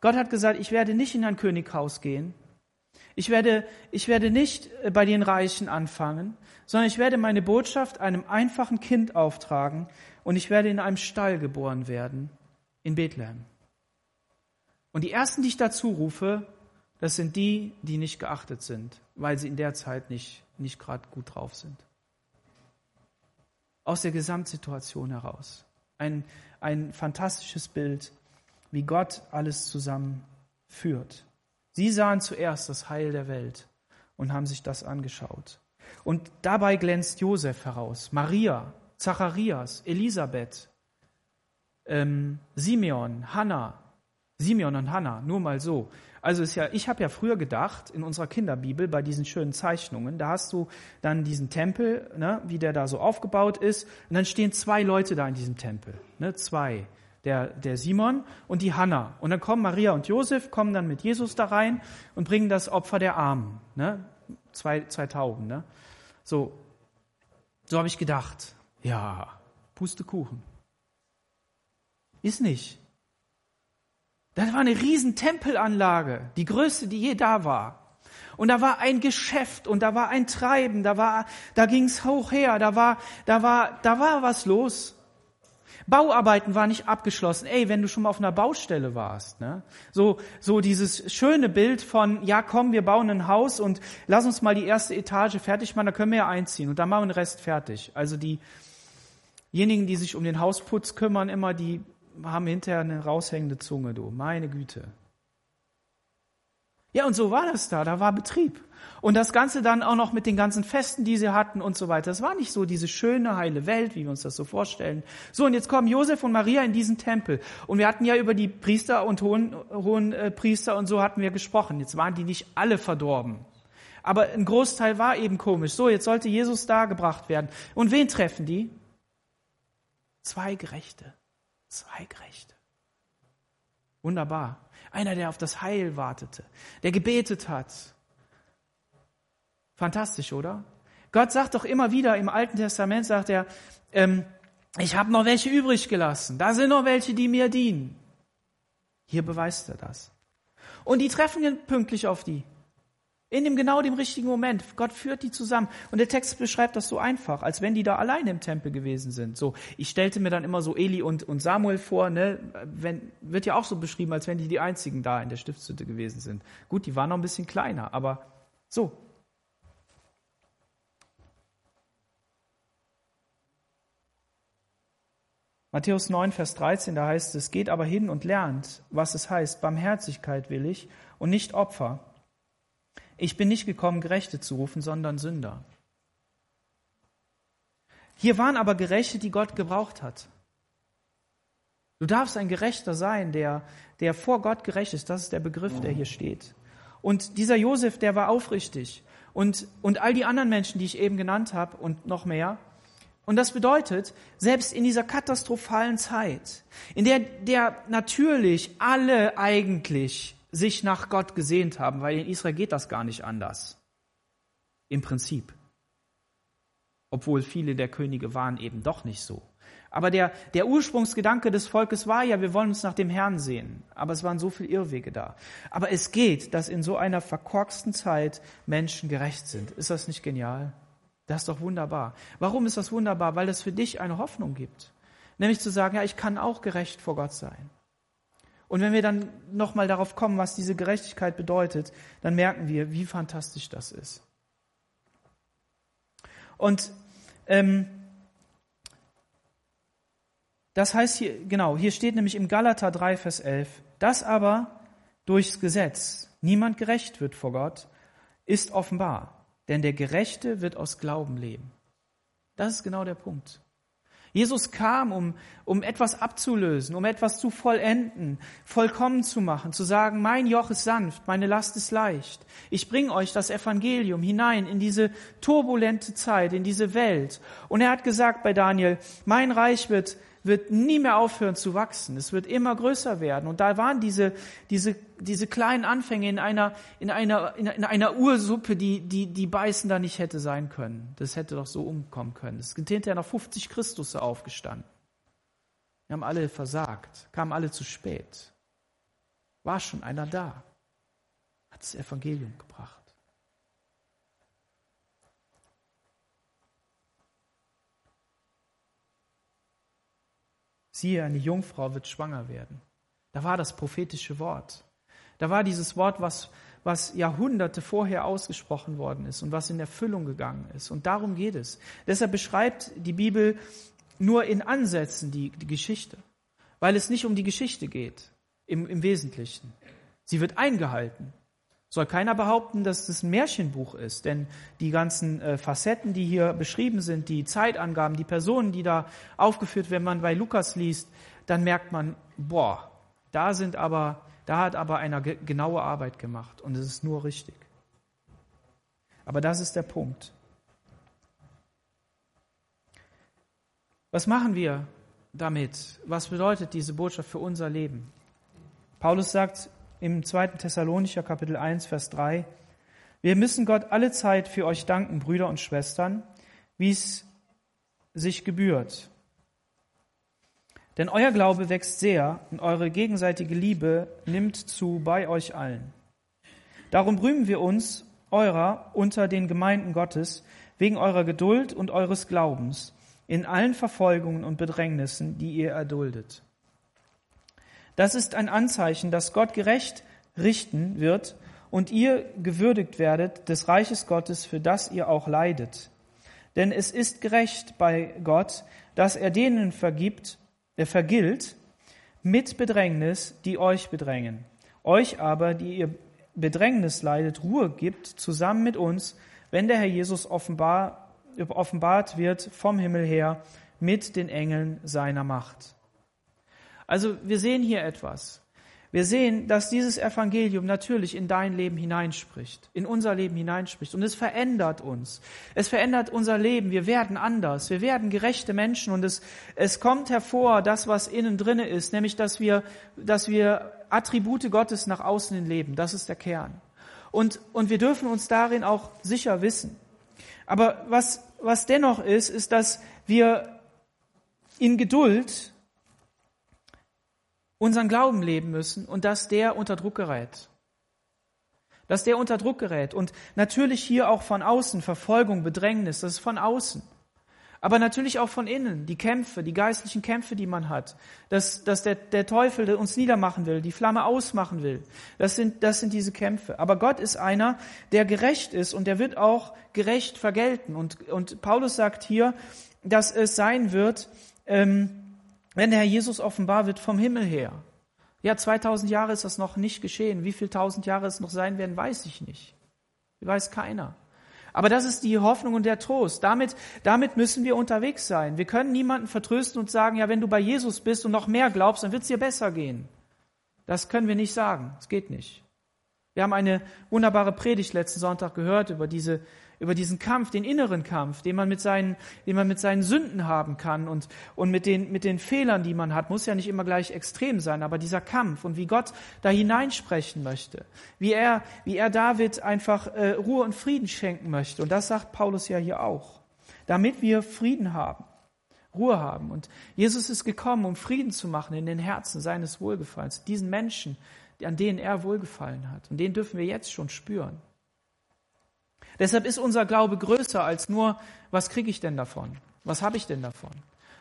Gott hat gesagt, ich werde nicht in ein Könighaus gehen, ich werde, ich werde nicht äh, bei den Reichen anfangen, sondern ich werde meine Botschaft einem einfachen Kind auftragen und ich werde in einem Stall geboren werden, in Bethlehem. Und die ersten, die ich dazu rufe, das sind die, die nicht geachtet sind, weil sie in der Zeit nicht, nicht gerade gut drauf sind. Aus der Gesamtsituation heraus. Ein, ein fantastisches Bild, wie Gott alles zusammenführt. Sie sahen zuerst das Heil der Welt und haben sich das angeschaut. Und dabei glänzt Josef heraus, Maria, Zacharias, Elisabeth, ähm, Simeon, Hannah, Simeon und Hannah, nur mal so. Also ist ja, ich habe ja früher gedacht, in unserer Kinderbibel, bei diesen schönen Zeichnungen, da hast du dann diesen Tempel, ne, wie der da so aufgebaut ist, und dann stehen zwei Leute da in diesem Tempel, ne, zwei. Der, der Simon und die Hannah. Und dann kommen Maria und Josef, kommen dann mit Jesus da rein und bringen das Opfer der Armen. Ne? Zwei, zwei Tauben. Ne? So, so habe ich gedacht. Ja, Pustekuchen. Ist nicht. Das war eine riesen Tempelanlage, die größte, die je da war. Und da war ein Geschäft und da war ein Treiben, da war, da ging's hoch her, da war, da war, da war was los. Bauarbeiten waren nicht abgeschlossen. Ey, wenn du schon mal auf einer Baustelle warst, ne? So, so dieses schöne Bild von, ja komm, wir bauen ein Haus und lass uns mal die erste Etage fertig machen, da können wir ja einziehen und dann machen wir den Rest fertig. Also diejenigen, die sich um den Hausputz kümmern, immer die haben hinterher eine raushängende Zunge, du. Meine Güte. Ja, und so war das da. Da war Betrieb. Und das Ganze dann auch noch mit den ganzen Festen, die sie hatten und so weiter. Das war nicht so diese schöne, heile Welt, wie wir uns das so vorstellen. So, und jetzt kommen Josef und Maria in diesen Tempel. Und wir hatten ja über die Priester und hohen, hohen äh, Priester und so hatten wir gesprochen. Jetzt waren die nicht alle verdorben. Aber ein Großteil war eben komisch. So, jetzt sollte Jesus da gebracht werden. Und wen treffen die? Zwei Gerechte. Zwei Gerechte. Wunderbar. Einer, der auf das Heil wartete, der gebetet hat. Fantastisch, oder? Gott sagt doch immer wieder im Alten Testament, sagt er, ähm, ich habe noch welche übrig gelassen. Da sind noch welche, die mir dienen. Hier beweist er das. Und die treffen pünktlich auf die. In dem genau dem richtigen Moment. Gott führt die zusammen. Und der Text beschreibt das so einfach, als wenn die da alleine im Tempel gewesen sind. So, ich stellte mir dann immer so Eli und, und Samuel vor, ne, wenn, wird ja auch so beschrieben, als wenn die die einzigen da in der Stiftshütte gewesen sind. Gut, die waren noch ein bisschen kleiner, aber so. Matthäus 9, Vers 13, da heißt es, geht aber hin und lernt, was es heißt, Barmherzigkeit will ich und nicht Opfer ich bin nicht gekommen, Gerechte zu rufen, sondern Sünder. Hier waren aber Gerechte, die Gott gebraucht hat. Du darfst ein Gerechter sein, der, der vor Gott gerecht ist. Das ist der Begriff, der hier steht. Und dieser Josef, der war aufrichtig. Und, und all die anderen Menschen, die ich eben genannt habe und noch mehr. Und das bedeutet, selbst in dieser katastrophalen Zeit, in der, der natürlich alle eigentlich sich nach Gott gesehnt haben, weil in Israel geht das gar nicht anders. Im Prinzip. Obwohl viele der Könige waren eben doch nicht so. Aber der, der Ursprungsgedanke des Volkes war ja, wir wollen uns nach dem Herrn sehen. Aber es waren so viele Irrwege da. Aber es geht, dass in so einer verkorksten Zeit Menschen gerecht sind. Ist das nicht genial? Das ist doch wunderbar. Warum ist das wunderbar? Weil es für dich eine Hoffnung gibt. Nämlich zu sagen, ja, ich kann auch gerecht vor Gott sein. Und wenn wir dann nochmal darauf kommen, was diese Gerechtigkeit bedeutet, dann merken wir, wie fantastisch das ist. Und ähm, das heißt hier, genau, hier steht nämlich im Galater 3, Vers 11, dass aber durchs Gesetz niemand gerecht wird vor Gott, ist offenbar, denn der Gerechte wird aus Glauben leben. Das ist genau der Punkt. Jesus kam, um, um etwas abzulösen, um etwas zu vollenden, vollkommen zu machen, zu sagen, mein Joch ist sanft, meine Last ist leicht. Ich bringe euch das Evangelium hinein in diese turbulente Zeit, in diese Welt. Und er hat gesagt bei Daniel, mein Reich wird wird nie mehr aufhören zu wachsen. Es wird immer größer werden. Und da waren diese, diese, diese kleinen Anfänge in einer, in einer, in einer Ursuppe, die, die, die beißen da nicht hätte sein können. Das hätte doch so umkommen können. Es sind hinterher noch 50 Christus aufgestanden. Wir haben alle versagt, kamen alle zu spät. War schon einer da, hat das Evangelium gebracht. Siehe, eine Jungfrau wird schwanger werden. Da war das prophetische Wort. Da war dieses Wort, was, was Jahrhunderte vorher ausgesprochen worden ist und was in Erfüllung gegangen ist. Und darum geht es. Deshalb beschreibt die Bibel nur in Ansätzen die, die Geschichte, weil es nicht um die Geschichte geht im, im Wesentlichen. Sie wird eingehalten. Soll keiner behaupten, dass das ein Märchenbuch ist, denn die ganzen äh, Facetten, die hier beschrieben sind, die Zeitangaben, die Personen, die da aufgeführt werden, wenn man bei Lukas liest, dann merkt man, boah, da sind aber, da hat aber einer genaue Arbeit gemacht und es ist nur richtig. Aber das ist der Punkt. Was machen wir damit? Was bedeutet diese Botschaft für unser Leben? Paulus sagt im 2. Thessalonicher Kapitel 1, Vers 3, wir müssen Gott alle Zeit für euch danken, Brüder und Schwestern, wie es sich gebührt. Denn euer Glaube wächst sehr und eure gegenseitige Liebe nimmt zu bei euch allen. Darum rühmen wir uns eurer unter den Gemeinden Gottes wegen eurer Geduld und eures Glaubens in allen Verfolgungen und Bedrängnissen, die ihr erduldet. Das ist ein Anzeichen, dass Gott gerecht richten wird und ihr gewürdigt werdet des Reiches Gottes, für das ihr auch leidet. Denn es ist gerecht bei Gott, dass er denen vergibt, er vergilt mit Bedrängnis, die euch bedrängen. Euch aber, die ihr Bedrängnis leidet, Ruhe gibt, zusammen mit uns, wenn der Herr Jesus offenbar, offenbart wird vom Himmel her mit den Engeln seiner Macht. Also wir sehen hier etwas. Wir sehen, dass dieses Evangelium natürlich in dein Leben hineinspricht, in unser Leben hineinspricht. Und es verändert uns. Es verändert unser Leben. Wir werden anders. Wir werden gerechte Menschen. Und es, es kommt hervor, das, was innen drinne ist, nämlich, dass wir, dass wir Attribute Gottes nach außen hin leben. Das ist der Kern. Und, und wir dürfen uns darin auch sicher wissen. Aber was, was dennoch ist, ist, dass wir in Geduld unseren Glauben leben müssen und dass der unter Druck gerät. Dass der unter Druck gerät. Und natürlich hier auch von außen, Verfolgung, Bedrängnis, das ist von außen. Aber natürlich auch von innen, die Kämpfe, die geistlichen Kämpfe, die man hat. Dass, dass der, der Teufel uns niedermachen will, die Flamme ausmachen will. Das sind, das sind diese Kämpfe. Aber Gott ist einer, der gerecht ist und der wird auch gerecht vergelten. Und, und Paulus sagt hier, dass es sein wird, ähm, wenn der Herr Jesus offenbar wird vom Himmel her. Ja, 2000 Jahre ist das noch nicht geschehen. Wie viel tausend Jahre es noch sein werden, weiß ich nicht. Weiß keiner. Aber das ist die Hoffnung und der Trost. Damit, damit müssen wir unterwegs sein. Wir können niemanden vertrösten und sagen, ja, wenn du bei Jesus bist und noch mehr glaubst, dann wird es dir besser gehen. Das können wir nicht sagen. Es geht nicht. Wir haben eine wunderbare Predigt letzten Sonntag gehört über diese über diesen Kampf, den inneren Kampf, den man mit seinen, den man mit seinen Sünden haben kann und, und mit den, mit den Fehlern, die man hat, muss ja nicht immer gleich extrem sein, aber dieser Kampf und wie Gott da hineinsprechen möchte, wie er, wie er David einfach äh, Ruhe und Frieden schenken möchte. Und das sagt Paulus ja hier auch. Damit wir Frieden haben. Ruhe haben. Und Jesus ist gekommen, um Frieden zu machen in den Herzen seines Wohlgefallens. Diesen Menschen, an denen er Wohlgefallen hat. Und den dürfen wir jetzt schon spüren. Deshalb ist unser Glaube größer als nur, was kriege ich denn davon? Was habe ich denn davon?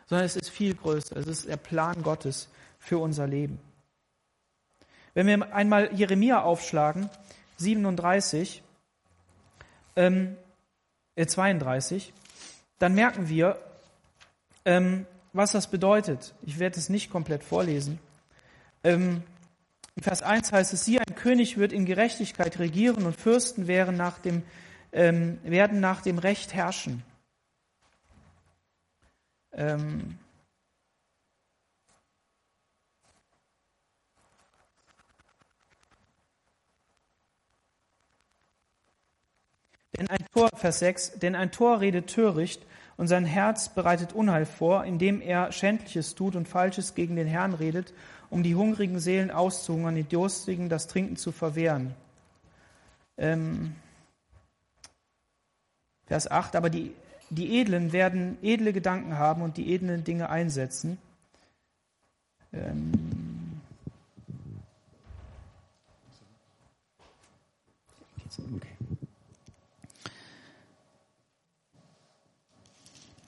Sondern es ist viel größer. Es ist der Plan Gottes für unser Leben. Wenn wir einmal Jeremia aufschlagen, 37, ähm, äh 32, dann merken wir, ähm, was das bedeutet. Ich werde es nicht komplett vorlesen. Ähm, in Vers 1 heißt es, sie, ein König wird in Gerechtigkeit regieren und Fürsten wären nach dem ähm, werden nach dem Recht herrschen. Ähm, Denn ein Tor, Vers 6, denn ein Tor redet töricht und sein Herz bereitet Unheil vor, indem er Schändliches tut und Falsches gegen den Herrn redet, um die hungrigen Seelen auszuhungern, die Durstigen das Trinken zu verwehren. Ähm, Vers 8, aber die, die Edlen werden edle Gedanken haben und die edlen Dinge einsetzen. Ähm okay.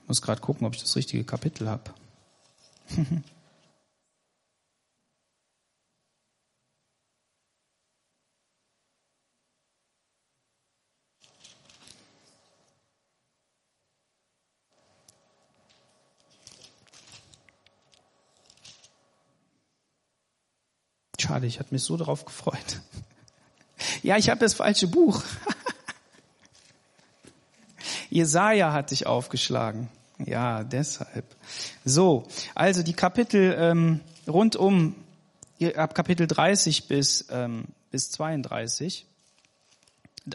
Ich muss gerade gucken, ob ich das richtige Kapitel habe. Schade, ich hatte mich so darauf gefreut. Ja, ich habe das falsche Buch. Jesaja hatte ich aufgeschlagen. Ja, deshalb. So, also die Kapitel ähm, rund um ab Kapitel 30 bis ähm, bis 32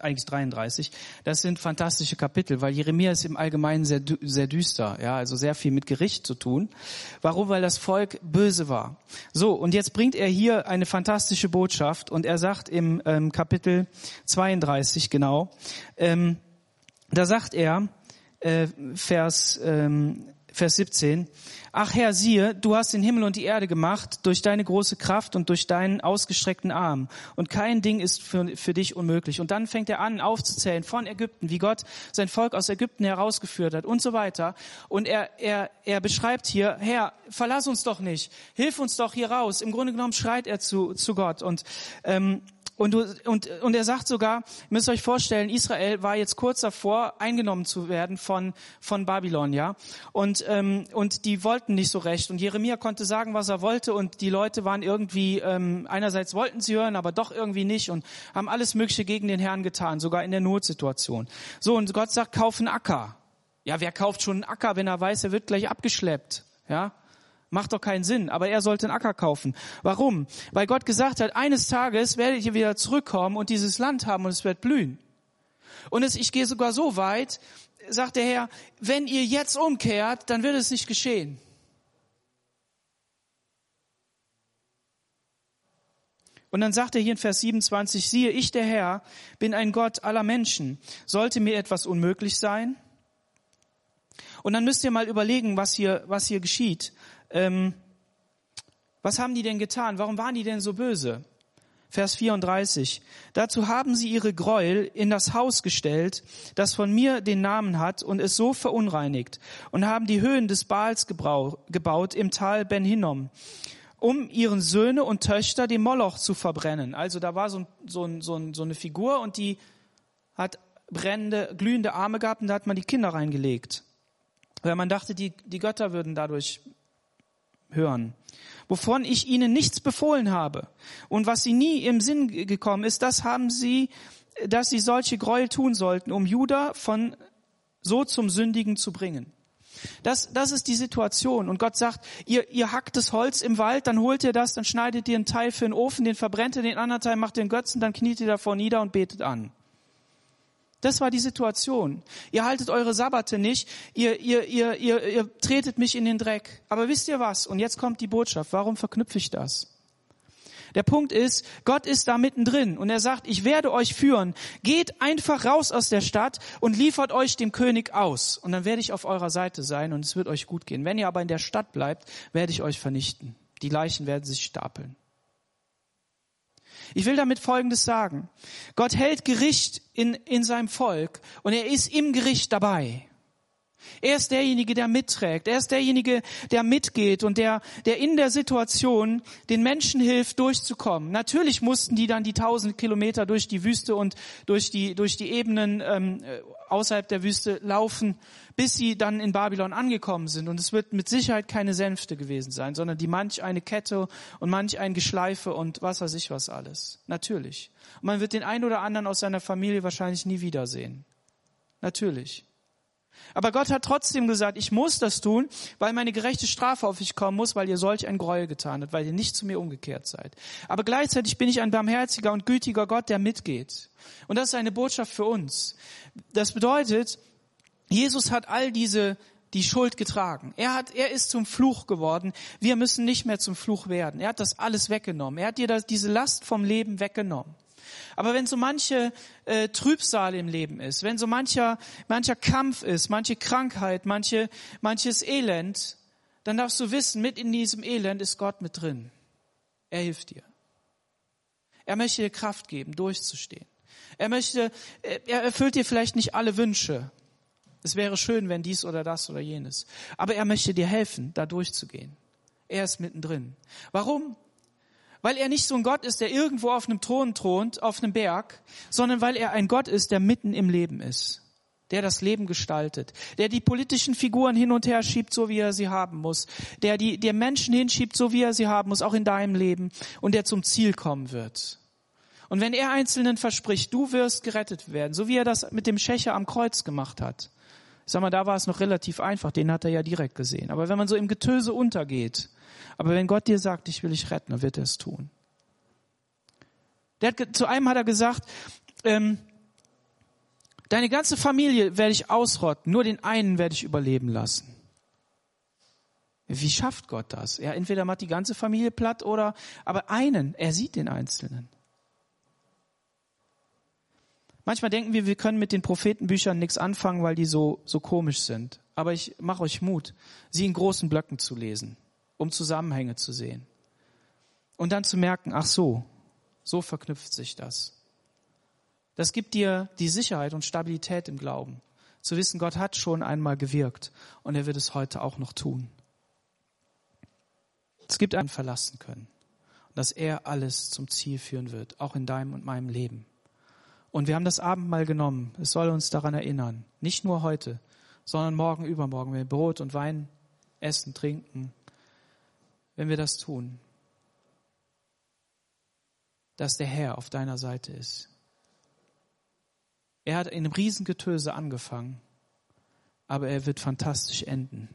eigentlich 33. Das sind fantastische Kapitel, weil Jeremia ist im Allgemeinen sehr, sehr düster, ja, also sehr viel mit Gericht zu tun. Warum? Weil das Volk böse war. So, und jetzt bringt er hier eine fantastische Botschaft und er sagt im ähm, Kapitel 32 genau, ähm, da sagt er, äh, Vers, ähm, Vers 17, Ach Herr, siehe, du hast den Himmel und die Erde gemacht durch deine große Kraft und durch deinen ausgestreckten Arm. Und kein Ding ist für, für dich unmöglich. Und dann fängt er an aufzuzählen von Ägypten, wie Gott sein Volk aus Ägypten herausgeführt hat und so weiter. Und er, er, er beschreibt hier, Herr, verlass uns doch nicht, hilf uns doch hier raus. Im Grunde genommen schreit er zu, zu Gott. Und ähm, und, du, und, und er sagt sogar, ihr müsst euch vorstellen, Israel war jetzt kurz davor, eingenommen zu werden von, von Babylon, ja. Und, ähm, und die wollten nicht so recht. Und Jeremia konnte sagen, was er wollte. Und die Leute waren irgendwie, ähm, einerseits wollten sie hören, aber doch irgendwie nicht. Und haben alles Mögliche gegen den Herrn getan, sogar in der Notsituation. So, und Gott sagt, kauf einen Acker. Ja, wer kauft schon einen Acker, wenn er weiß, er wird gleich abgeschleppt? Ja, Macht doch keinen Sinn, aber er sollte einen Acker kaufen. Warum? Weil Gott gesagt hat, eines Tages werdet ihr wieder zurückkommen und dieses Land haben und es wird blühen. Und es, ich gehe sogar so weit, sagt der Herr, wenn ihr jetzt umkehrt, dann wird es nicht geschehen. Und dann sagt er hier in Vers 27, siehe, ich der Herr bin ein Gott aller Menschen. Sollte mir etwas unmöglich sein? Und dann müsst ihr mal überlegen, was hier, was hier geschieht. Ähm, was haben die denn getan? Warum waren die denn so böse? Vers 34. Dazu haben sie ihre Gräuel in das Haus gestellt, das von mir den Namen hat und es so verunreinigt und haben die Höhen des Baals gebaut im Tal Ben Hinnom, um ihren Söhne und Töchter dem Moloch zu verbrennen. Also da war so, so, so, so eine Figur und die hat brennende, glühende Arme gehabt und da hat man die Kinder reingelegt. Weil man dachte, die, die Götter würden dadurch hören, wovon ich ihnen nichts befohlen habe und was sie nie im Sinn gekommen ist, das haben sie, dass sie solche Gräuel tun sollten, um Juda von so zum Sündigen zu bringen. Das, das ist die Situation. Und Gott sagt, ihr, ihr hackt das Holz im Wald, dann holt ihr das, dann schneidet ihr einen Teil für den Ofen, den verbrennt ihr, den anderen Teil macht den Götzen, dann kniet ihr davor nieder und betet an. Das war die Situation. Ihr haltet eure Sabbate nicht, ihr, ihr, ihr, ihr, ihr tretet mich in den Dreck. Aber wisst ihr was? Und jetzt kommt die Botschaft. Warum verknüpfe ich das? Der Punkt ist, Gott ist da mittendrin und er sagt, ich werde euch führen. Geht einfach raus aus der Stadt und liefert euch dem König aus. Und dann werde ich auf eurer Seite sein und es wird euch gut gehen. Wenn ihr aber in der Stadt bleibt, werde ich euch vernichten. Die Leichen werden sich stapeln. Ich will damit Folgendes sagen. Gott hält Gericht in, in seinem Volk und er ist im Gericht dabei. Er ist derjenige, der mitträgt. Er ist derjenige, der mitgeht und der, der in der Situation den Menschen hilft, durchzukommen. Natürlich mussten die dann die tausend Kilometer durch die Wüste und durch die, durch die Ebenen ähm, außerhalb der Wüste laufen, bis sie dann in Babylon angekommen sind. Und es wird mit Sicherheit keine Sänfte gewesen sein, sondern die manch eine Kette und manch ein Geschleife und was weiß ich was alles. Natürlich. Und man wird den einen oder anderen aus seiner Familie wahrscheinlich nie wiedersehen. Natürlich. Aber Gott hat trotzdem gesagt, ich muss das tun, weil meine gerechte Strafe auf mich kommen muss, weil ihr solch ein Gräuel getan habt, weil ihr nicht zu mir umgekehrt seid. Aber gleichzeitig bin ich ein barmherziger und gütiger Gott, der mitgeht. Und das ist eine Botschaft für uns. Das bedeutet, Jesus hat all diese die Schuld getragen. Er hat, er ist zum Fluch geworden. Wir müssen nicht mehr zum Fluch werden. Er hat das alles weggenommen. Er hat dir das, diese Last vom Leben weggenommen. Aber wenn so manche äh, Trübsal im Leben ist, wenn so mancher, mancher Kampf ist, manche Krankheit, manche, manches Elend, dann darfst du wissen, mit in diesem Elend ist Gott mit drin. Er hilft dir. Er möchte dir Kraft geben, durchzustehen. Er möchte, er erfüllt dir vielleicht nicht alle Wünsche. Es wäre schön, wenn dies oder das oder jenes. Aber er möchte dir helfen, da durchzugehen. Er ist mittendrin. Warum? Weil er nicht so ein Gott ist, der irgendwo auf einem Thron thront, auf einem Berg, sondern weil er ein Gott ist, der mitten im Leben ist, der das Leben gestaltet, der die politischen Figuren hin und her schiebt, so wie er sie haben muss, der die der Menschen hinschiebt, so wie er sie haben muss, auch in deinem Leben, und der zum Ziel kommen wird. Und wenn er Einzelnen verspricht, du wirst gerettet werden, so wie er das mit dem Schächer am Kreuz gemacht hat. Ich sag mal, da war es noch relativ einfach, den hat er ja direkt gesehen. Aber wenn man so im Getöse untergeht, aber wenn Gott dir sagt, ich will dich retten, dann wird er es tun. Der hat, zu einem hat er gesagt, ähm, deine ganze Familie werde ich ausrotten, nur den einen werde ich überleben lassen. Wie schafft Gott das? Ja, entweder macht die ganze Familie platt oder, aber einen, er sieht den Einzelnen. Manchmal denken wir, wir können mit den Prophetenbüchern nichts anfangen, weil die so, so komisch sind. Aber ich mache euch Mut, sie in großen Blöcken zu lesen, um Zusammenhänge zu sehen. Und dann zu merken, ach so, so verknüpft sich das. Das gibt dir die Sicherheit und Stabilität im Glauben. Zu wissen, Gott hat schon einmal gewirkt und er wird es heute auch noch tun. Es gibt einen verlassen können. Dass er alles zum Ziel führen wird, auch in deinem und meinem Leben. Und wir haben das Abendmahl genommen. Es soll uns daran erinnern. Nicht nur heute, sondern morgen, übermorgen, wenn wir Brot und Wein essen, trinken, wenn wir das tun, dass der Herr auf deiner Seite ist. Er hat in einem Riesengetöse angefangen, aber er wird fantastisch enden.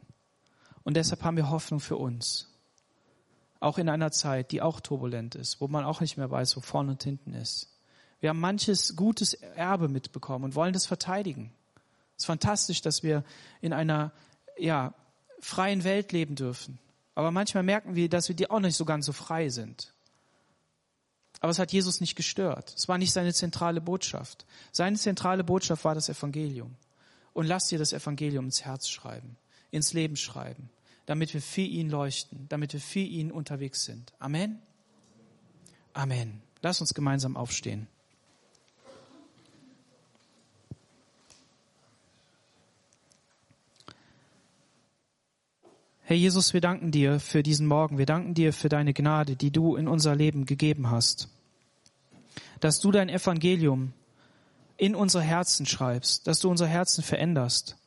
Und deshalb haben wir Hoffnung für uns. Auch in einer Zeit, die auch turbulent ist, wo man auch nicht mehr weiß, wo vorne und hinten ist. Wir haben manches gutes Erbe mitbekommen und wollen das verteidigen. Es ist fantastisch, dass wir in einer ja, freien Welt leben dürfen. Aber manchmal merken wir, dass wir die auch nicht so ganz so frei sind. Aber es hat Jesus nicht gestört. Es war nicht seine zentrale Botschaft. Seine zentrale Botschaft war das Evangelium. Und lass dir das Evangelium ins Herz schreiben, ins Leben schreiben, damit wir für ihn leuchten, damit wir für ihn unterwegs sind. Amen. Amen. Lass uns gemeinsam aufstehen. Herr Jesus, wir danken dir für diesen Morgen. Wir danken dir für deine Gnade, die du in unser Leben gegeben hast. Dass du dein Evangelium in unsere Herzen schreibst, dass du unsere Herzen veränderst,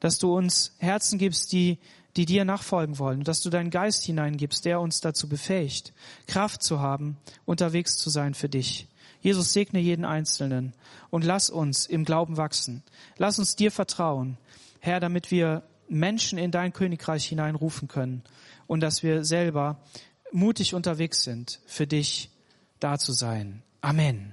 dass du uns Herzen gibst, die, die dir nachfolgen wollen, dass du deinen Geist hineingibst, der uns dazu befähigt, Kraft zu haben, unterwegs zu sein für dich. Jesus segne jeden Einzelnen und lass uns im Glauben wachsen. Lass uns dir vertrauen, Herr, damit wir Menschen in dein Königreich hineinrufen können und dass wir selber mutig unterwegs sind, für dich da zu sein. Amen.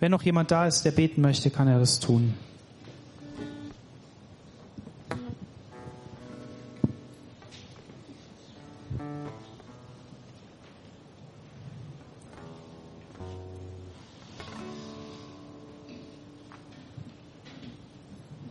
Wenn noch jemand da ist, der beten möchte, kann er das tun.